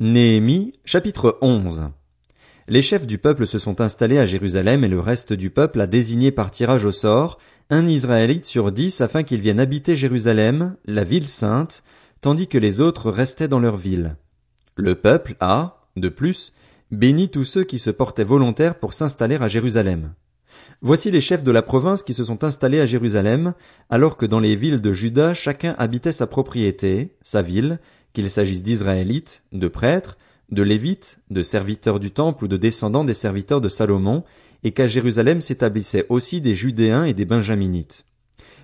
Néhémie, chapitre 11 Les chefs du peuple se sont installés à Jérusalem et le reste du peuple a désigné par tirage au sort un Israélite sur dix afin qu'il vienne habiter Jérusalem, la ville sainte, tandis que les autres restaient dans leur ville. Le peuple a, de plus, béni tous ceux qui se portaient volontaires pour s'installer à Jérusalem. Voici les chefs de la province qui se sont installés à Jérusalem, alors que dans les villes de Juda chacun habitait sa propriété, sa ville, qu'il s'agisse d'Israélites, de prêtres, de Lévites, de serviteurs du temple ou de descendants des serviteurs de Salomon, et qu'à Jérusalem s'établissaient aussi des Judéens et des Benjaminites.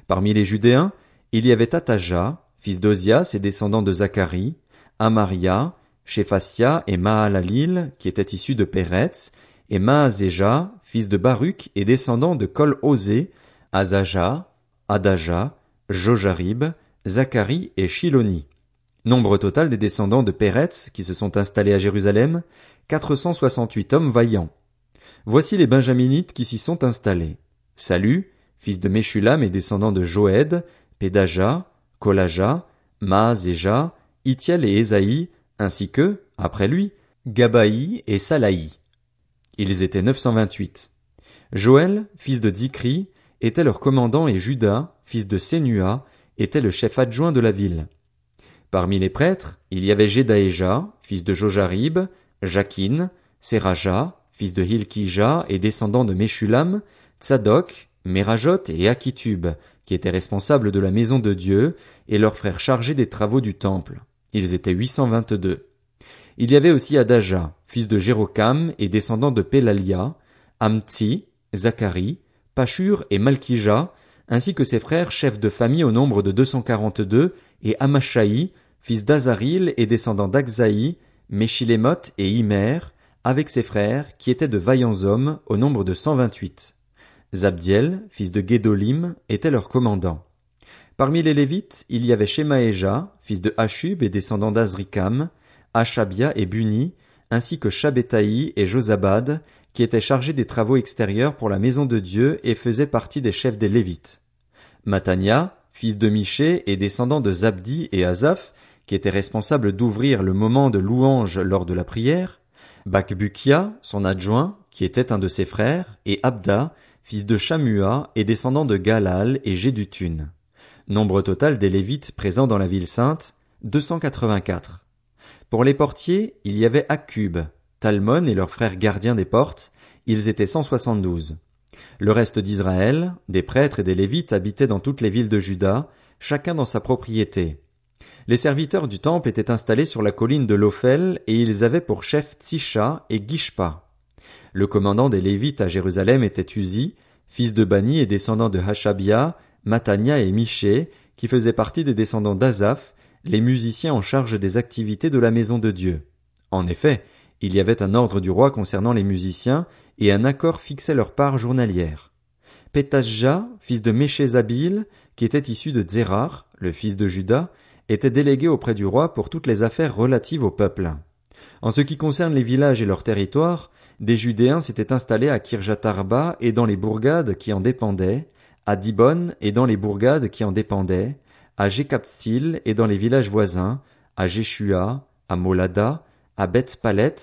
Parmi les Judéens, il y avait Ataja, fils d'Ozias et descendant de Zacharie, Amaria, Shephasia et Mahalalil, qui étaient issus de Péretz, et Maazéja, fils de Baruch et descendant de Kol-Osé, Azaja, Adaja, Jojarib, Zacharie et Shiloni. Nombre total des descendants de Péretz qui se sont installés à Jérusalem, 468 hommes vaillants. Voici les Benjaminites qui s'y sont installés. Salut, fils de Meshulam et descendant de Joed, Pédaja, Kolaja, Maazéja, Itiel et Ésaïe, ainsi que, après lui, Gabaï et Salaï. Ils étaient 928. Joël, fils de Dikri, était leur commandant et Judas, fils de Sénua, était le chef adjoint de la ville. Parmi les prêtres, il y avait Jedaéja, fils de Jojarib, Jakin, Seraja, fils de Hilkija et descendant de Meshulam, Tzadok, Merajot et Akitub, qui étaient responsables de la maison de Dieu, et leurs frères chargés des travaux du temple. Ils étaient 822. Il y avait aussi Adaja, fils de Jérocam et descendant de Pelalia, Amtsi, Zacharie, Pashur et Malkija, ainsi que ses frères chefs de famille au nombre de 242, et Amashaï, fils d'Azaril et descendant d'Akzaï, Meshilemoth et Imer, avec ses frères, qui étaient de vaillants hommes, au nombre de 128. Zabdiel, fils de Guédolim, était leur commandant. Parmi les Lévites, il y avait Shemaéja, fils de Hashub et descendant d'Azrikam, Achabia et Buni, ainsi que Shabetaï et Josabad, qui étaient chargés des travaux extérieurs pour la maison de Dieu et faisaient partie des chefs des Lévites. Matania, fils de Miché et descendant de Zabdi et Azaph, qui étaient responsables d'ouvrir le moment de louange lors de la prière, Bakbukia, son adjoint, qui était un de ses frères, et Abda, fils de Shamua et descendant de Galal et Gédutun. Nombre total des Lévites présents dans la ville sainte, 284. Pour les portiers, il y avait Akub, Talmon et leurs frères gardiens des portes, ils étaient 172. Le reste d'Israël, des prêtres et des Lévites habitaient dans toutes les villes de Juda, chacun dans sa propriété. Les serviteurs du temple étaient installés sur la colline de l'Ophel et ils avaient pour chef Tsisha et Gishpa. Le commandant des Lévites à Jérusalem était Uzi, fils de Bani et descendant de Hashabia, Matania et Miché, qui faisaient partie des descendants d'Azaph, les musiciens en charge des activités de la maison de Dieu. En effet, il y avait un ordre du roi concernant les musiciens, et un accord fixait leur part journalière. Pétasja, fils de Méchézabil, qui était issu de Zérar, le fils de Judas, était délégué auprès du roi pour toutes les affaires relatives au peuple. En ce qui concerne les villages et leurs territoires, des Judéens s'étaient installés à Kirjatarba et dans les bourgades qui en dépendaient, à Dibon et dans les bourgades qui en dépendaient, à Jekapstil et dans les villages voisins, à Jeshua, à Molada, à Beth Palet,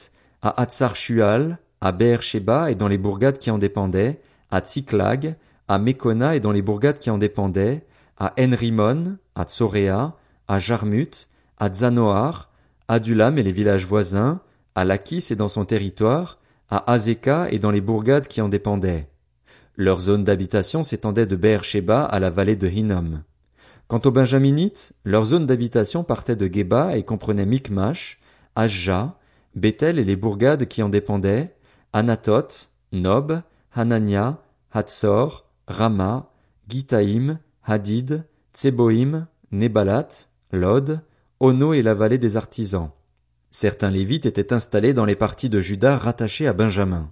à Hatzar Shual, à Beersheba et dans les bourgades qui en dépendaient, à Tsiklag, à Mekona et dans les bourgades qui en dépendaient, à Enrimon, à Tsorea, à Jarmut, à Zanoar, à Dulam et les villages voisins, à Lakis et dans son territoire, à Azeka et dans les bourgades qui en dépendaient. Leur zone d'habitation s'étendait de Beersheba à la vallée de Hinnom. Quant aux Benjaminites, leur zone d'habitation partait de Geba et comprenait Mikmash, Ajja, Bethel et les bourgades qui en dépendaient, Anatot, Nob, Hanania, Hatzor, Rama, Gitaïm, Hadid, Tseboïm, Nebalat, Lod, Ono et la vallée des artisans. Certains Lévites étaient installés dans les parties de Juda rattachées à Benjamin.